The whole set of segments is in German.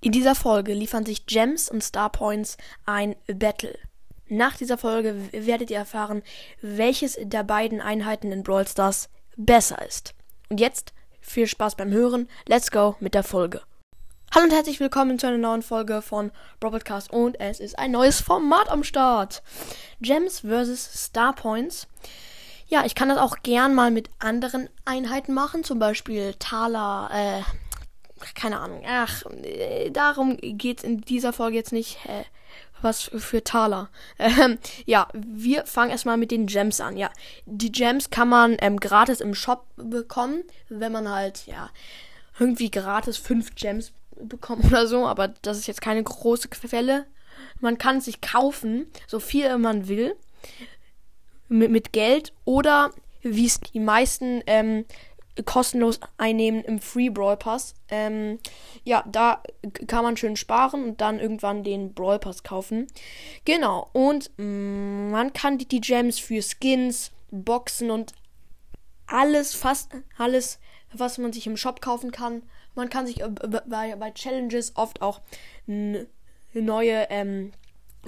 In dieser Folge liefern sich Gems und Star Points ein Battle. Nach dieser Folge werdet ihr erfahren, welches der beiden Einheiten in Brawl Stars besser ist. Und jetzt viel Spaß beim Hören. Let's go mit der Folge. Hallo und herzlich willkommen zu einer neuen Folge von Broadcast und es ist ein neues Format am Start. Gems vs Star Points. Ja, ich kann das auch gern mal mit anderen Einheiten machen, zum Beispiel Thaler, äh, keine Ahnung. Ach, äh, darum geht's in dieser Folge jetzt nicht. Äh, was für Taler. Ähm, ja, wir fangen erstmal mit den Gems an. Ja, die Gems kann man ähm, gratis im Shop bekommen, wenn man halt, ja, irgendwie gratis fünf Gems bekommt oder so. Aber das ist jetzt keine große Quelle. Man kann sich kaufen, so viel man will, mit, mit Geld oder wie es die meisten ähm, kostenlos einnehmen im Free Brawl Pass. Ähm, ja, da kann man schön sparen und dann irgendwann den Brawl Pass kaufen. Genau, und mm, man kann die, die Gems für Skins, Boxen und alles, fast alles, was man sich im Shop kaufen kann. Man kann sich äh, bei, bei Challenges oft auch neue ähm,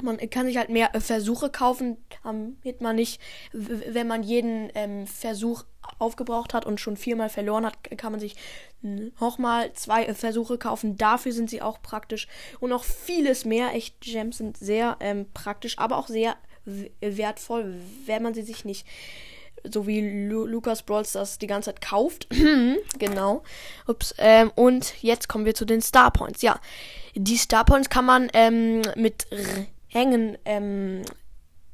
man kann sich halt mehr äh, Versuche kaufen, damit man nicht, wenn man jeden ähm, Versuch aufgebraucht hat und schon viermal verloren hat, kann man sich nochmal zwei äh, Versuche kaufen. Dafür sind sie auch praktisch. Und noch vieles mehr. Echt, Gems sind sehr ähm, praktisch, aber auch sehr wertvoll, wenn man sie sich nicht so wie Lu Lucas Brawls das die ganze Zeit kauft. genau. Ups. Ähm, und jetzt kommen wir zu den Star Points. Ja, die Star Points kann man ähm, mit Hängen ähm,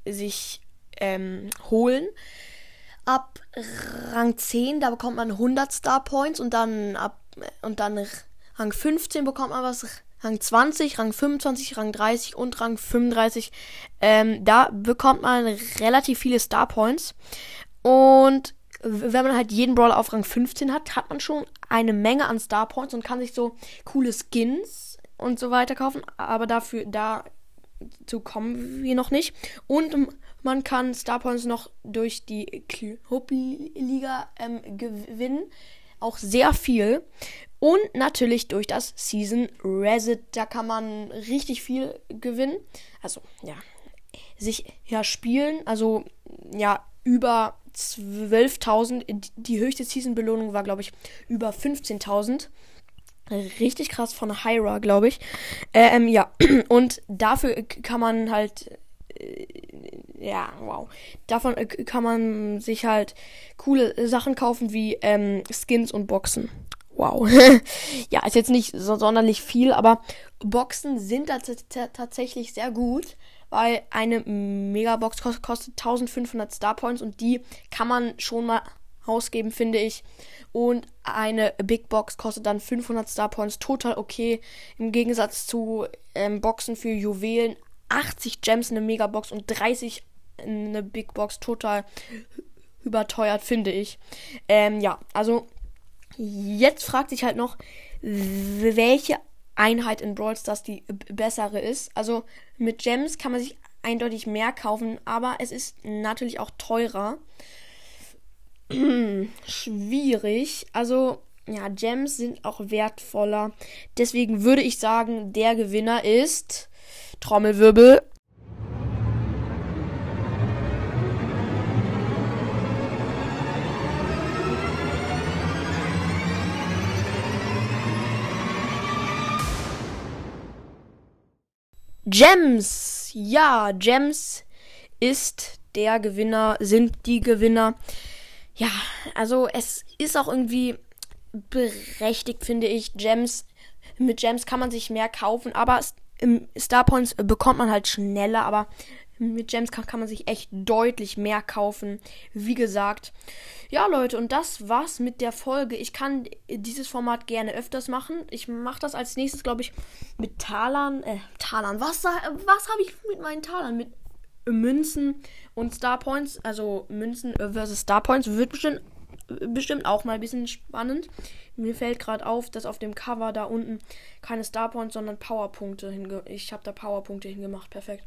sich ähm, holen. Ab Rang 10, da bekommt man 100 Star Points und dann ab und dann Rang 15 bekommt man was. Rang 20, Rang 25, Rang 30 und Rang 35. Ähm, da bekommt man relativ viele Star Points. Und wenn man halt jeden Brawler auf Rang 15 hat, hat man schon eine Menge an Star Points und kann sich so coole Skins und so weiter kaufen. Aber dafür, da zu kommen wir noch nicht. Und man kann Star Points noch durch die Clubliga ähm, gewinnen. Auch sehr viel. Und natürlich durch das Season Reset. Da kann man richtig viel gewinnen. Also, ja. Sich ja spielen. Also, ja, über 12.000. Die höchste Season-Belohnung war, glaube ich, über 15.000. Richtig krass von Hyra, glaube ich. Ähm, ja, und dafür kann man halt. Äh, ja, wow. Davon äh, kann man sich halt coole Sachen kaufen wie ähm, Skins und Boxen. Wow. ja, ist jetzt nicht so sonderlich viel, aber Boxen sind tatsächlich sehr gut, weil eine Megabox kostet 1500 Star Points und die kann man schon mal ausgeben, finde ich. Und eine Big Box kostet dann 500 Star Points. Total okay. Im Gegensatz zu ähm, Boxen für Juwelen. 80 Gems in eine Megabox und 30 in eine Big Box. Total überteuert, finde ich. Ähm, ja, also jetzt fragt sich halt noch, welche Einheit in Brawl Stars die bessere ist. Also mit Gems kann man sich eindeutig mehr kaufen, aber es ist natürlich auch teurer. schwierig. Also, ja, Gems sind auch wertvoller. Deswegen würde ich sagen, der Gewinner ist Trommelwirbel. Gems. Ja, Gems ist der Gewinner, sind die Gewinner ja, also es ist auch irgendwie berechtigt, finde ich. Gems, mit Gems kann man sich mehr kaufen, aber Star Points bekommt man halt schneller, aber mit Gems kann, kann man sich echt deutlich mehr kaufen. Wie gesagt. Ja, Leute, und das war's mit der Folge. Ich kann dieses Format gerne öfters machen. Ich mache das als nächstes, glaube ich, mit Talern. Äh, Talern. Was, was habe ich mit meinen Talern? Mit Münzen und Star Points, also Münzen versus Star Points, wird bestimmt, bestimmt auch mal ein bisschen spannend. Mir fällt gerade auf, dass auf dem Cover da unten keine Star Points, sondern Powerpunkte hinge. Ich habe da Powerpunkte hingemacht. Perfekt.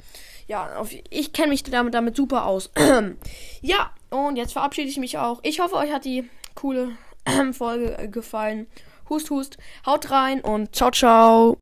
Ja, auf, ich kenne mich damit, damit super aus. ja, und jetzt verabschiede ich mich auch. Ich hoffe, euch hat die coole Folge gefallen. Hust, hust. Haut rein und ciao, ciao.